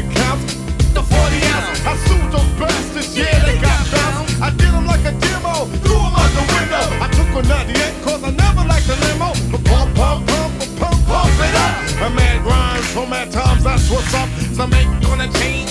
Counts the 40 ounce. I sued those bastards, yeah, they got bounced. I did them like a demo, threw them out the window. I took a 98 cause I never liked the limo. But pump, pump, pump, pump, pump, it up. A mad rhymes, so times, that's what's up. Some ain't gonna change,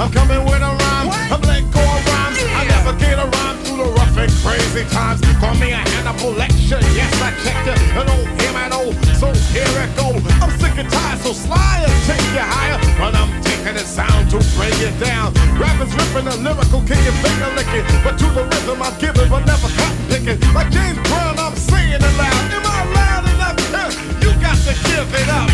I'm coming with a rhyme, I'm letting go of rhymes. I navigate a rhyme through the rough and crazy times. Call me a Hannibal lecture, yes I checked it. An old him and oh, so here it go. I'm sick and tired, so sly and take you higher. But I'm taking it sound to bring it down. Rappers ripping a lyrical, kicking, finger licking. But to the rhythm I'm giving, but never cotton picking. Like James Brown, I'm saying it loud. Am I loud enough? You got to give it up.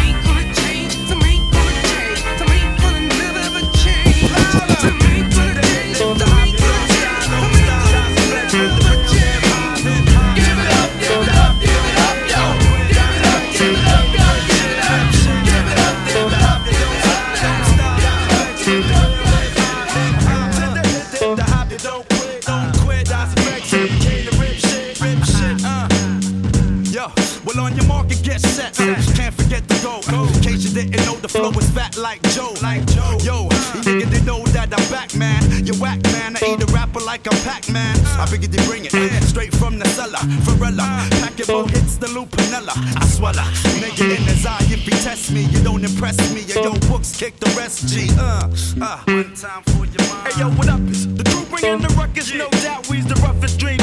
Well on your market, get set. Can't forget the goal. In case you didn't know, the flow is fat like Joe. Like Joe. Yo, you nigga they know that I'm back, man. You whack, man. I eat a rapper like I'm Pac-Man. I figured they bring it straight from the cellar. Varela, pack it more hits the Lupinella. I swallow. Nigga in his eye, if he test me, you don't impress me. Yo, yo, books kick the rest. G. Uh, uh. One time for your mind. Hey yo, what up? Is the crew bringing the ruckus? No doubt, we's the roughest dream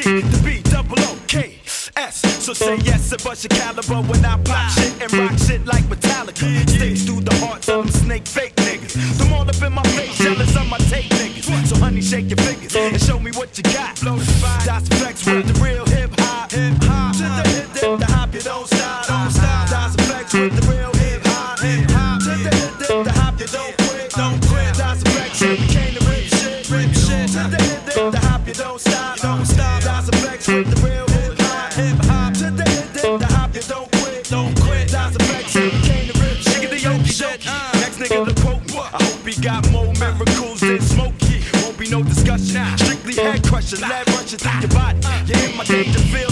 G, the B, double O, K, S. So say yes and bust your caliber when I pop shit and rock shit like Metallica. Sticks through the hearts of them snake fake niggas. Them all up in my face, jealous of my tape niggas. So honey, shake your fingers and show me what you got. That's flex with the real hip hop. Hip hop. To the hip, dip, the hop, you don't stop. Don't stop. That's flex with the real hip hop. Hip hop. To the hip, dip, the hop, you don't quit. Don't quit. That's flex. We came to crushing, lead rushing through your body. In my danger, feel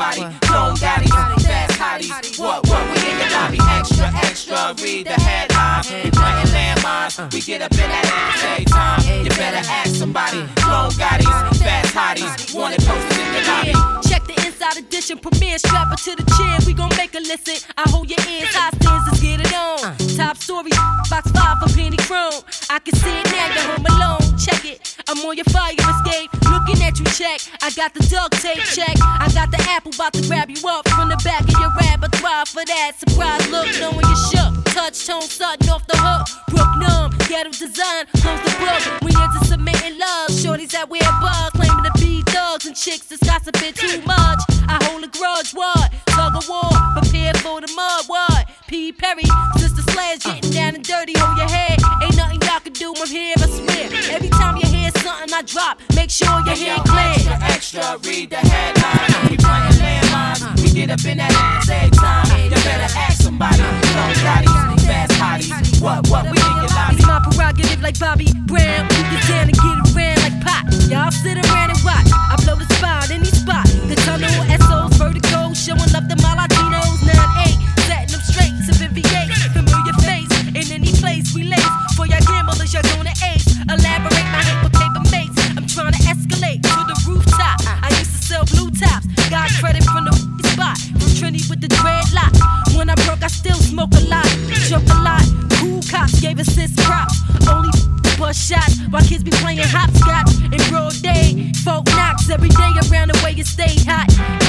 somebody. Clone daddies, fast hotties. What, what, we in your lobby. Extra, extra, read the headlines. We planting landmines. We get up in that ass every time. You better ask somebody. Clone daddies, fast hotties. Wanted posters in your lobby. Check the inside edition, premiere, strap her to the chair. We gon' make a listen. I hold your ears, high stands, let's get it on. Top story, box five for penny chrome. I can see it now, you're home alone. Check it, I'm on your fire escape. Looking at you, check. I got the duct tape, check. I got the apple, about to grab you up from the back of your repertoire for that surprise look, knowing you shook. Touch tone, sudden off the hook. Brook numb, ghetto design, close the book. We into submitting love. Shorties that wear bugs, claiming to be thugs and chicks that's gossiping too much. I hold a grudge, what? Tug of war, prepare for the mud, what? P. Perry, Sister Slash, getting down and dirty, hold your head. Ain't nothing y'all can do, I'm here, I swear. Every time you I drop, make sure your Yo, head clear. extra, extra, read the headlines. We planting landmines. We get up in that ass every time. You better ask somebody. Clone daddies, fast hotties. What, what, we in your lobby. It's my prerogative like Bobby Brown. You get down and get around like pop. Y'all sit around and watch. I blow the spot, Got credit from the spot. From Trinity with the dreadlock. When I broke, I still smoke a lot. Joke a lot. Cool cops gave assist props. Only bust shots while kids be playing hopscotch in broad day. Folk knocks every day around the way you stay hot.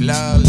Is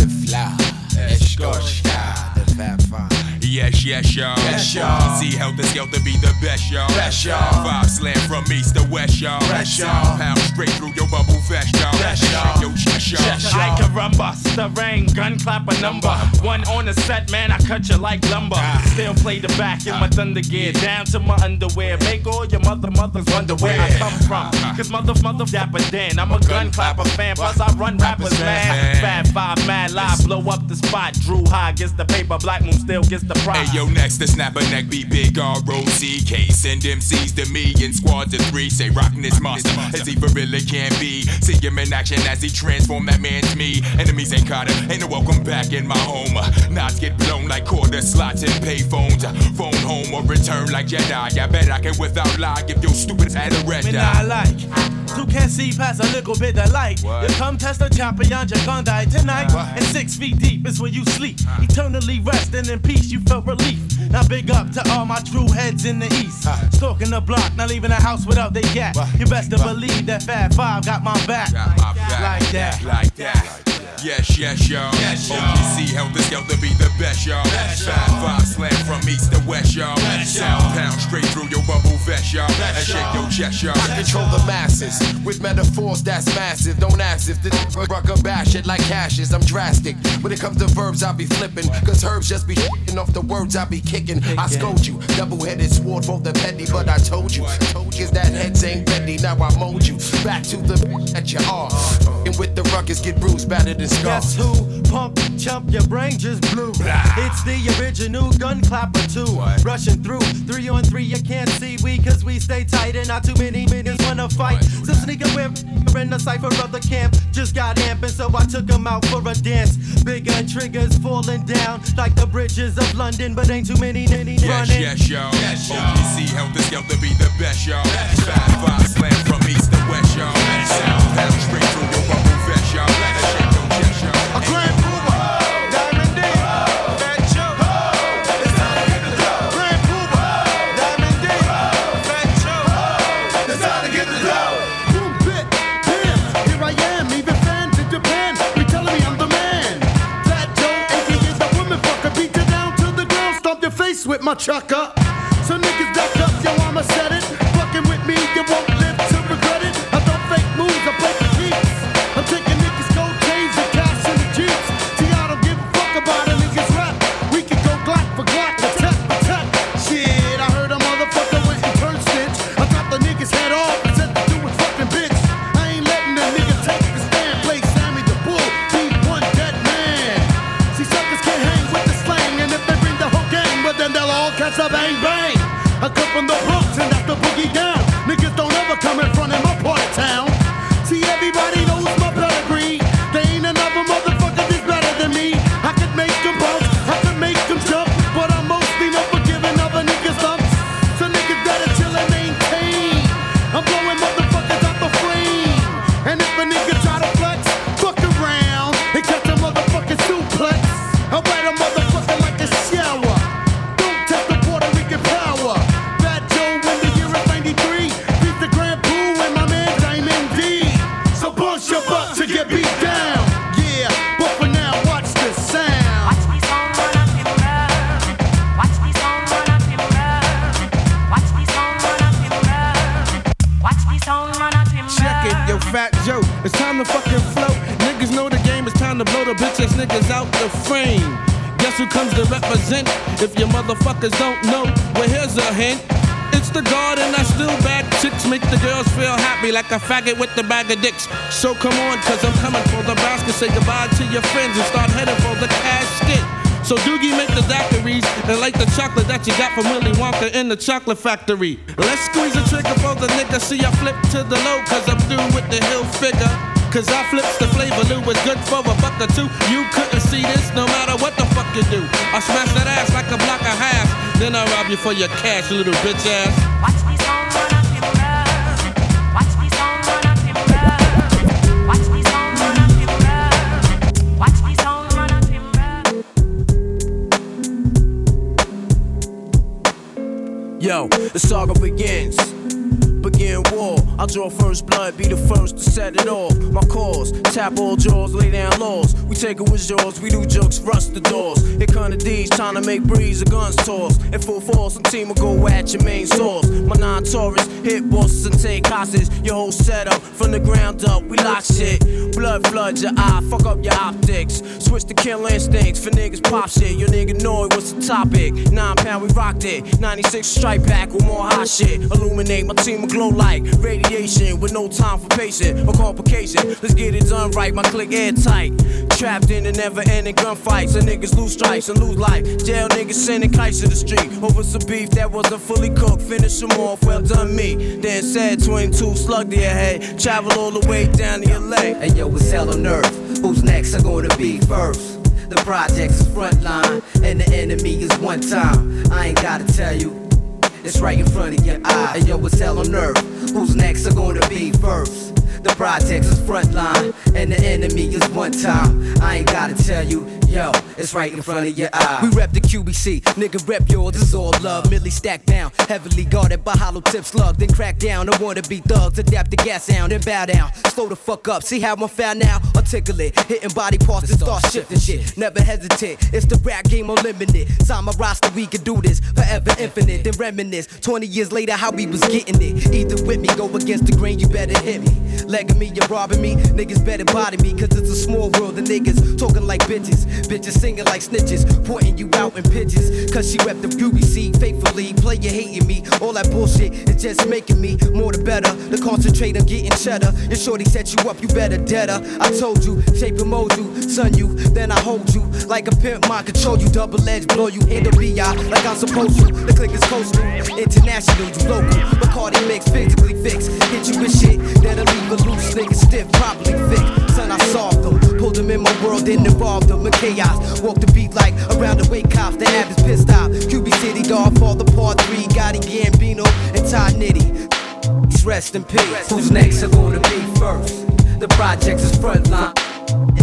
Yes, yes, y'all. Yes, y'all. See Helter Skelter be the best, y'all. Best, y'all. Five slam from east to west, y'all. Best, y'all. Pound straight through your bubble vest, y'all. Best, y'all. Yo, chest, y'all. Chest, y'all. I can rumba, the rain, gun clap a number. One on the set, man, I cut you like lumber. Ah. Still play the back in my ah. thunder gear, down to my underwear. Make all your mother mothers wonder where I come from. Ah. Cause mother, mother, dapper Dan, I'm a gun clapper fan, plus I run rappers, man. Fat five, mad live, blow up the spot. Drew High gets the paper, Black Moon still gets the prize. Hey yo, next the snapper neck be big R-O-C-K Send MCs to me in squads of three. Say rockin' this monster as he for really can be. See him in action as he transform that man's me. Enemies ain't caught him, ain't no welcome back in my home. Knots get blown like quarter slots and payphones. Phone home or return like Jedi. I bet I can without lie give your stupid head a red eye not like. Two can't see past a little bit of light. What? You come test the champion, you're gonna die tonight. And six feet deep is where you sleep. Eternally resting in peace, you felt relief. Now big up to all my true heads in the east. Stalking the block, not leaving the house without they gat. You best to believe that Fat Five got my back. Got my back. Like that. Like that. Yes, yes, y'all. Yes, y'all. OPC Helter Skelter be the best, y'all. Fat five slam from east to west, y'all. Sound pound straight through your bubble vest, y'all. And shake your chest, y'all. I control the masses with metaphors that's massive. Don't ask if the rucker bash it like cashes. I'm drastic. When it comes to verbs, I be flipping. Cause herbs just be shitting off the words I be kicking. I scold you. Double headed sword for the petty, but I told you. Told you that heads ain't petty. Now I mold you. Back back to the bitch that you are. And with the ruckus, get bruised, battered scarred. Guess who? Pump, chump, your brain just blew. It's the original gun clapper too. Rushing through three on three, you can't see we cause we stay tight and not too many minutes wanna fight. So sneaking with in the cipher of the camp. Just got amping, so I took him out for a dance. Bigger triggers falling down like the bridges of London, but ain't too many many Yes, running. yes, yo. OGC helped us to be the best, yo. Five, five, slam from east to west, yo. Sound pound straight my chucker. So niggas duck up, yo, I'ma set it. Fat Joe. It's time to fucking float. Niggas know the game. It's time to blow the bitch ass niggas out the frame. Guess who comes to represent? If your motherfuckers don't know, well, here's a hint. It's the guard and I still bad chicks make the girls feel happy like a faggot with the bag of dicks. So come on, cause I'm coming for the basket. Say goodbye to your friends and start heading for the casket. So Doogie make the daiquiris and like the chocolate that you got from Willy Wonka in the chocolate factory. Let's squeeze the trigger for the nigga. See I flip to the low cause I'm through with the hill figure. Cause I flips the flavor, Lou was good for a buck or two. You couldn't see this no matter what the fuck you do. I smash that ass like a block of hash. Then I rob you for your cash, little bitch ass. Yo, the saga begins. Begin war. I'll draw first blood, be the first to set it off. My cause, tap all jaws, lay down laws. We take it with jaws, we do jokes, rust the doors. Here come the D's, trying to make breeze, the guns toss. In full force, some team will go at your main source. My non Taurus, hit bosses and take hostages. Your whole setup, from the ground up, we lock shit. Blood floods your eye, fuck up your optics. Switch to kill instincts for niggas pop shit. Your nigga know it was the topic. Nine pound, we rocked it. 96 strike back with more hot shit. Illuminate my team will glow like radiation with no time for patient or complication. Let's get it done right, my click airtight. Trapped in a never ending gunfight. So niggas lose stripes and lose life. Jail niggas sending kites to the street. Over some beef that wasn't fully cooked. Finish them off, well done me. Then said 22 slug to your head. Travel all the way down to LA. Hey yo, it's hell on earth. Who's next are gonna be first? The project's frontline, and the enemy is one time. I ain't gotta tell you, it's right in front of your eye. Hey yo, it's hell on earth. Who's next are gonna be first? The project's frontline, and the enemy is one time. I ain't gotta tell you, yo, it's right in front of your eye. We rep the QBC, nigga rep yours, this is all love. Millie stacked down, heavily guarded by hollow tip slug. Then crack down, I wanna be thugs, adapt the gas sound, and bow down. Slow the fuck up, see how I'm found now? Articulate, hitting body parts and start shifting shit. Never hesitate, it's the rap game unlimited. Sign my roster, we can do this forever infinite. Then reminisce, 20 years later, how we was getting it. Either with me, go against the grain, you better hit me. legging me, you're robbing me. Niggas better body me, cause it's a small world of niggas talking like bitches. Bitches singing like snitches, pointing you out in pitches. Cause she rep the groovy seat faithfully. Play you hating me, all that bullshit is just making me more the better. To concentrate on getting cheddar. Your shorty set you up, you better deader. I told you, shape and mold you, son you, then I hold you. Like a pimp, mind control you, double edge, blow you, handle BI like I'm supposed to. The click is coastal, international, you local. Bacardi mix, physically fixed. Hit you with shit that'll leave a loose nigga stiff, probably fixed. Son, I solved them, in my world, then involved them in chaos. Walk the beat like around the wake cops, the is pissed off. QB City, dog, fall the part three, Gotti Gambino, and Todd Nitty. Rest in peace. Who's next are gonna be first? The projects is frontline.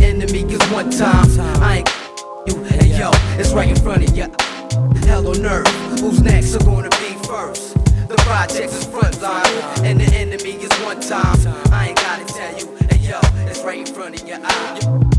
Enemy is one time. I ain't you, and yo, it's right in front of ya. Hell on earth. Who's next are gonna be first? The projects is frontline, and the enemy is one time. I ain't gotta tell you, yo, it's right in front of your eye.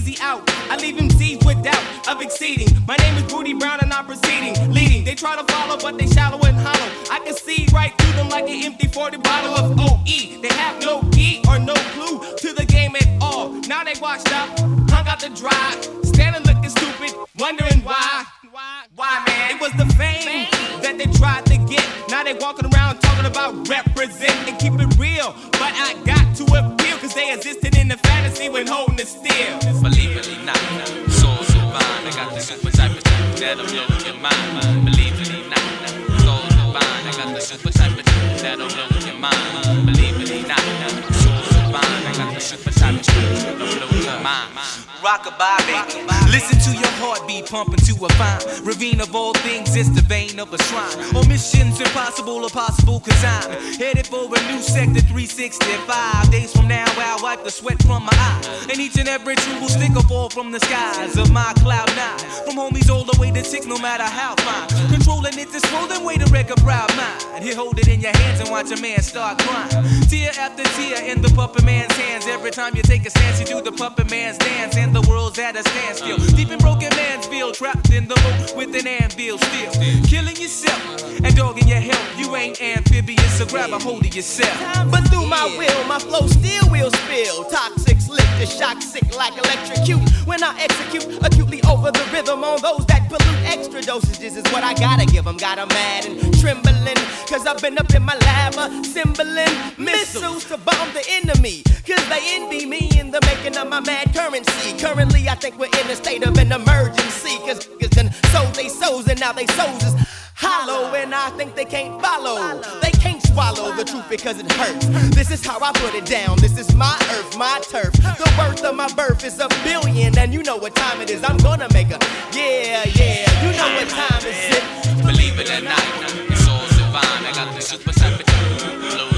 Easy out. I leave him seized with doubt of exceeding. My name is Booty Brown and I'm proceeding, leading. They try to follow, but they shallow and hollow. I can see right through them like an empty 40 bottle of OE. They have no key or no clue to the game at all. Now they washed up, hung out the dry, standing looking stupid, wondering why. Why, man? It was the fame that they tried to get. Now they walking around talking about represent and keep it real. But I got when still. Believe it or not, soul divine. I got the super type of thing that'll blow your mind. Believe it or not, soul divine. I got the super type of thing that'll blow your mind. Believe it or not, soul divine. I got the super type of thing that'll blow your mind. Rockabye, baby. Listen to your heartbeat pumping to a fine ravine of all things. It's the vein of a shrine. Or missions impossible or possible, cause I'm headed for a new sector 365. Days from now, I'll wipe the sweat from my eye. And each and every true will stick or fall from the skies of my cloud nine. From homies all the way to six, no matter how fine. Controlling it to swollen way to wreck a proud mind. Here, hold it in your hands and watch a man start crying. Tear after tear in the puppet man's hands. Every time you take a stance, you do the puppet man's dance. And the world's at a standstill. Deep in broken man's feel, trapped in the boat with an anvil still. Killing yourself and dogging your health. You ain't amphibious, so grab a hold of yourself. But through my will, my flow still will spill. Toxic, slick, the shock sick like electrocute. When I execute acutely over the rhythm on those that pollute extra dosages is what I gotta give 'em. Got 'em mad and trembling. Cause I've been up in my lab assembling missiles to bomb the enemy. Cause they envy me in the making of my mad currency. Currently, I think we're in a state of an emergency. Cause niggas done sold they souls and now they souls is hollow. And I think they can't follow. They can't swallow the truth because it hurts. This is how I put it down. This is my earth, my turf. The worth of my birth is a billion. And you know what time it is. I'm gonna make a yeah, yeah. You know what time is it. Believe it or not, it's all divine. I got the super type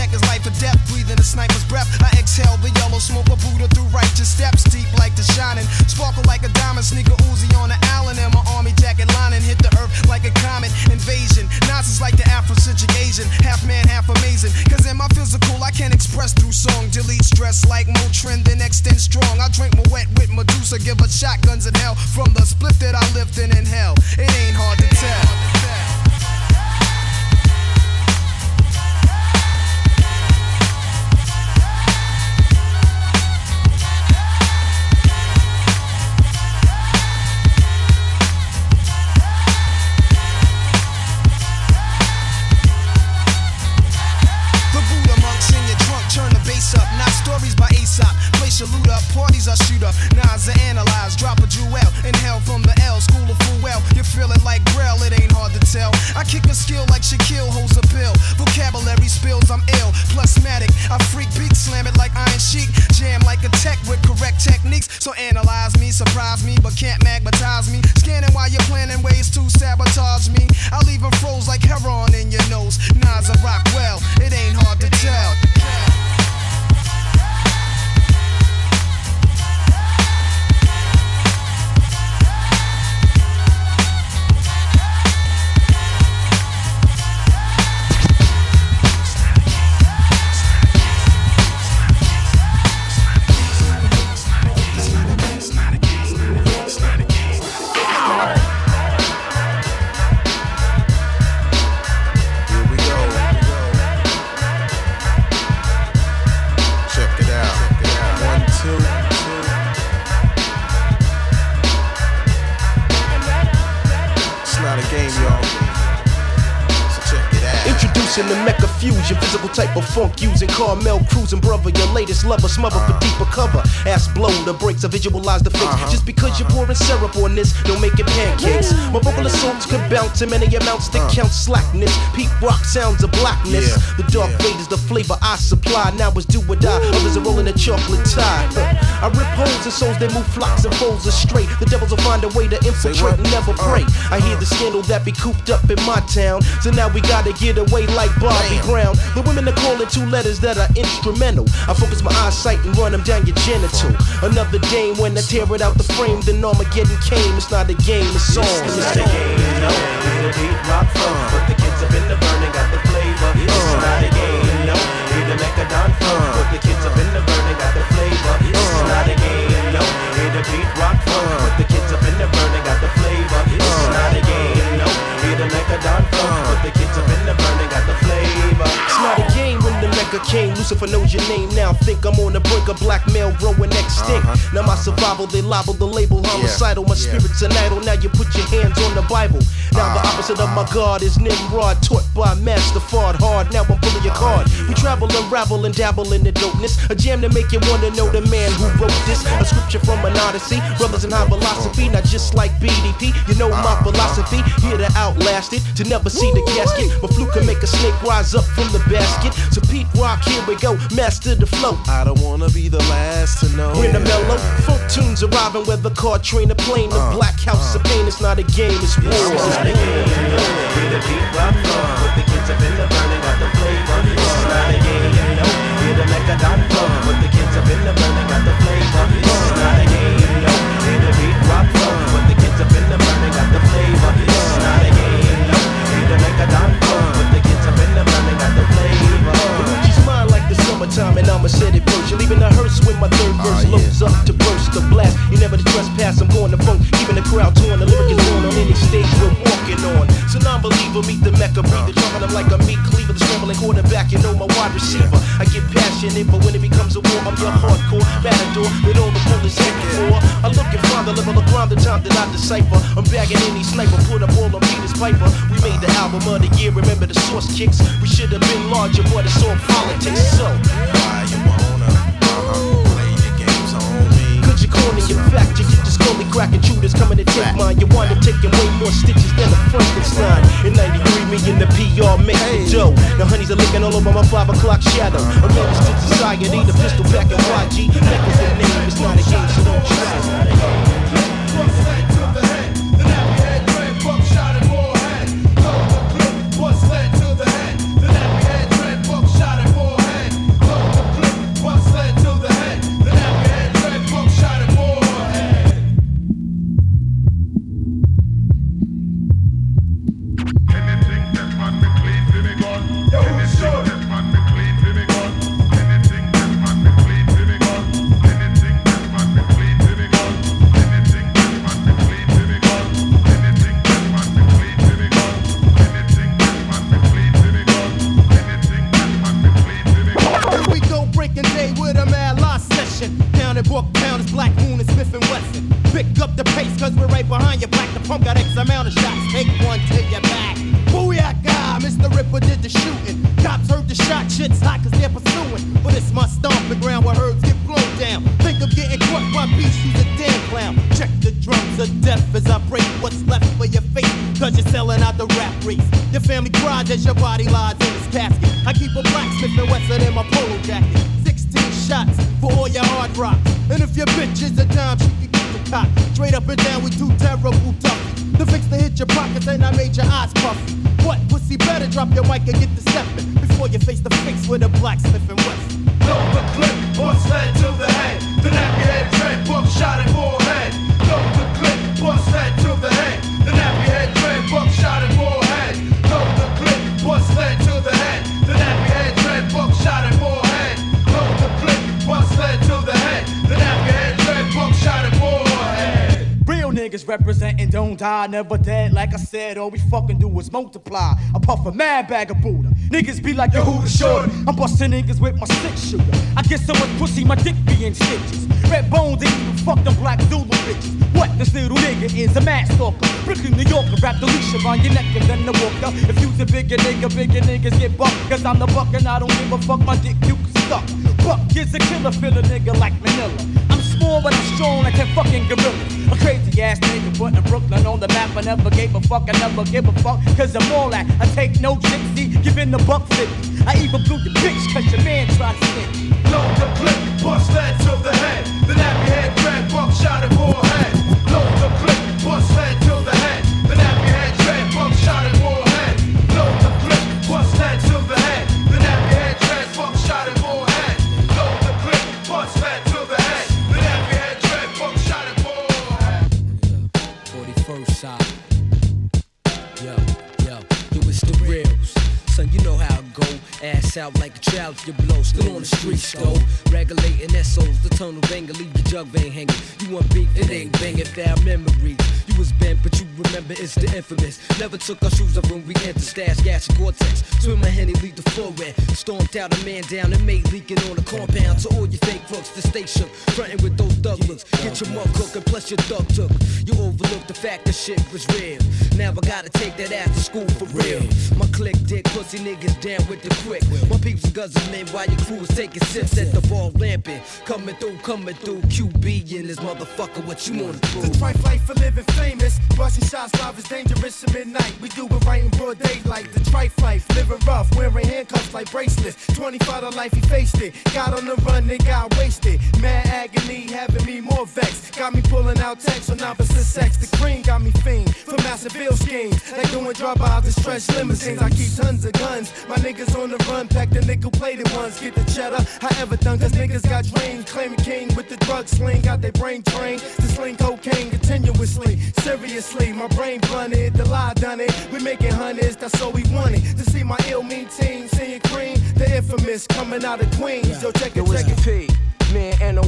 checkers, life or death, breathing a sniper's breath. I exhale the yellow smoke of Buddha through righteous steps, deep like the shining, sparkle like a diamond, sneaker Uzi on the island, and my army jacket lining hit the earth like a comet invasion. Nazis like the Afrocentric Asian, half man, half amazing. Cause in my physical, I can't express through song, delete stress like Motrin, then extend strong. I drink my wet with Medusa, give a shotguns in hell from the split that I lived in in hell. It ain't hard to tell. Vocabulary spills, I'm ill. Plusmatic, I freak beat, slam it like Iron Sheik. Jam like a tech with correct techniques. So analyze me, surprise me, but can't magnetize me. Scanning while you're planning ways to sabotage me. I leave 'em froze like heroin in your nose. Nas I rock Carmel cruising, brother. Your latest lover, smother for deeper cover. The brakes, I visualize the fix. Just because you're pouring syrup on this, don't make it pancakes. My vocal assaults could bounce in many amounts that count slackness. Peak rock sounds of blackness. The dark fade is the flavor I supply. Now it's do or die. Others are rolling a chocolate tie. I rip holes in souls that move flocks and folds astray. The devils will find a way to infiltrate and never pray. I hear the scandal that be cooped up in my town. So now we gotta get away like Bobby Brown. The women are calling two letters that are instrumental. I focus my eyesight and run them down your genital. Another game when I tear it out the frame, then Armageddon came. It's not a game, it's on. It's not a game, no. It's a beat rock funk, but the kids up in the burning got the flavor. It's not a game, no. It's a Mechadon funk, uh. but the kids up in the burning got the flavor. It's uh. not a game, no. It's a beat rock funk, uh. but the kids up in the burning got the flavor. It's not a game, no. It's a Mechadon funk, but the kids up in the burning got the flavor. It's not a game when the mega came. Lucifer knows your name now. Think I'm on the brink of extinct. Now my survival, they libel the label homicidal. My spirit's an idol. Now you put your hands on the Bible. Now the ah. opposite of my God is Nimrod, taught by Master Fard Hard. Now I'm pulling your card. We travel and ravel and dabble in the dopeness. A jam to make you wanna know the man who wrote this. A scripture from an Odyssey. Brothers in high philosophy, not just like BDP. You know my ah. philosophy. Here to outlast it, to never see the casket. My fluke can make a snake rise up from the basket. So Pete Rock, here we go, master the flow. I don't wanna be the last to know. When the mellow funk tunes arriving, whether car, train, or plane, the uh, black house uh. of pain. It's not a game, it's war. It's not a game, a beat rock funk, but the kids up in the burning got the flavor. It's not a game, no. It's a Mechadon funk, but the kids up in the burning got the flavor. It's not a game, no. A beat rock funk, but the kids up in the burning got the flavor. It's not a game, no. It's a Mechadon funk, but the kids up in the burning got the flavor. She's mine like the summertime, and I'ma set it. You're leaving the hearse when my third verse up to burst the blast. You never the trespass, I'm going to funk. Even the crowd torn, the lyric is on on any stage we're walking on. So non-believer, meet the Mecca, breathe the drum, I'm like a meat cleaver, the scrambling quarterback, you know my wide receiver. I get passionate, but when it becomes a war, I'm your hardcore matador that all the bullets heading for. I look and find the level of crime, the time that I decipher. I'm bagging any sniper, put up all on Peter's Piper. We made the album of the year, remember the source kicks. We should have been larger, but it's all politics. So, why you wanna on corner your fact? You just slowly cracking shooters coming to take mine. You wind up taking way more stitches than a Frankenstein. In 93, me and the PR make the dough. The honeys are licking all over my 5 o'clock shadow. A menace to society, the pistol back and YG. Neck is the name, it's not a game, so don't try. Cause you're selling out the rap race. Your family cries as your body lies in its casket. I keep a blacksmith and Western in my polo jacket. 16 shots for all your hard rock. And if your bitch is a dime, she can get the cock. Straight up and down, we too terrible tough. The fix to hit your pockets and I made your eyes puffy. What pussy better drop your mic and get the stepping before you face the fix with a blacksmith and West. Load the clip, bust head to the head. The nappy head buck shot at forehead. Load the clip, bust head representing don't die, never dead. Like I said, all we fucking do is multiply. I puff a mad bag of Buddha. Niggas be like, yo, who the shorty? I'm busting niggas with my six shooter. I get so much pussy, my dick be in stitches. Red bones ain't even fuck them black Zulu bitches. What? This little nigga is a mad stalker. Brooklyn, New Yorker, wrap the leash around your neck and then the walker. If you's a bigger nigga, bigger niggas get bucked. Cause I'm the buck and I don't give a fuck, my dick you can suck. Buck is a killer, feel a nigga like Manila. I'm small but I'm strong like a fucking gorilla. A crazy ass nigga putting Brooklyn on the map. I never gave a fuck, I never give a fuck. Cause I'm all that. I take no see, giving the buck 50. I even blew the bitch cause your man tried to snitch. Load the clip, bust head to the head. The nappy head dread, buck shot at forehead. Out like a child you blow. Still on the streets though. Regulating SOs, the tunnel banger, leave your jug vein hanging. You want beef, it ain't banging, foul memories. You was bent, but you remember it's the infamous. Never took our shoes off when we entered stash, gas, and Gore-Tex. Swim my henny, lead the floor red. Stormed out a man down and made leaking on the compound. To all your fake fucks, the station. Frontin' with those thug looks. Get your mug cooking, plus your thug took. You overlooked the fact that shit was real. Now I gotta take that after school for real. My click dick, pussy niggas down with the quick. My peeps and guzzling in while your crew is taking sips at the ball lamping. Coming through, coming through. QB in this motherfucker, what you wanna do? The trife life for living famous. Busting shots live is dangerous at midnight. We do it right in broad daylight. The trife life, living rough, wearing handcuffs like bracelets. 25 to life, he faced it. Got on the run, then got wasted. Mad agony, having me more vexed. Got me pulling out texts on opposite sex. The cream got me fiend for massive bill schemes. Like doing drive-bys and stretch limousines. I keep tons of guns. My niggas on the run, pack the nickel plated ones. Get the cheddar, however done. Cause niggas got dreams. Claiming king with the drug sling. Got their brain trained to sling cocaine continuously. Seriously, my brain blunted. The lie done it. We making hundreds, that's all we wanted. To see my ill mean team seeing cream. The infamous coming out of Queens. Yo, check it, Yo, check it. P. Me and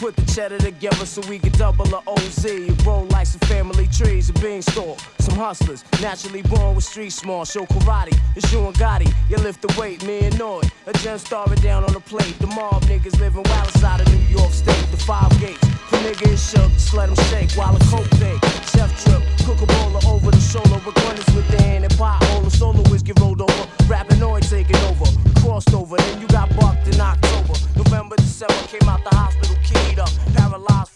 put the cheddar together so we could double a OZ. Roll like some family trees, a beanstalk. Some hustlers, naturally born with street smart. Show karate, it's you and Gotti. You lift the weight, me and Noy. A gem starring down on the plate. The mob niggas living wild outside of New York State. The five gates. The nigga is shook, just let him shake while a coke bake. Chef trip, cook a bowler over the shoulder with gunners within and pothole. Solo is get rolled over, rapping noise taking over. Crossed over, then you got bucked in October. November, December, came out the hospital key up, paralyzed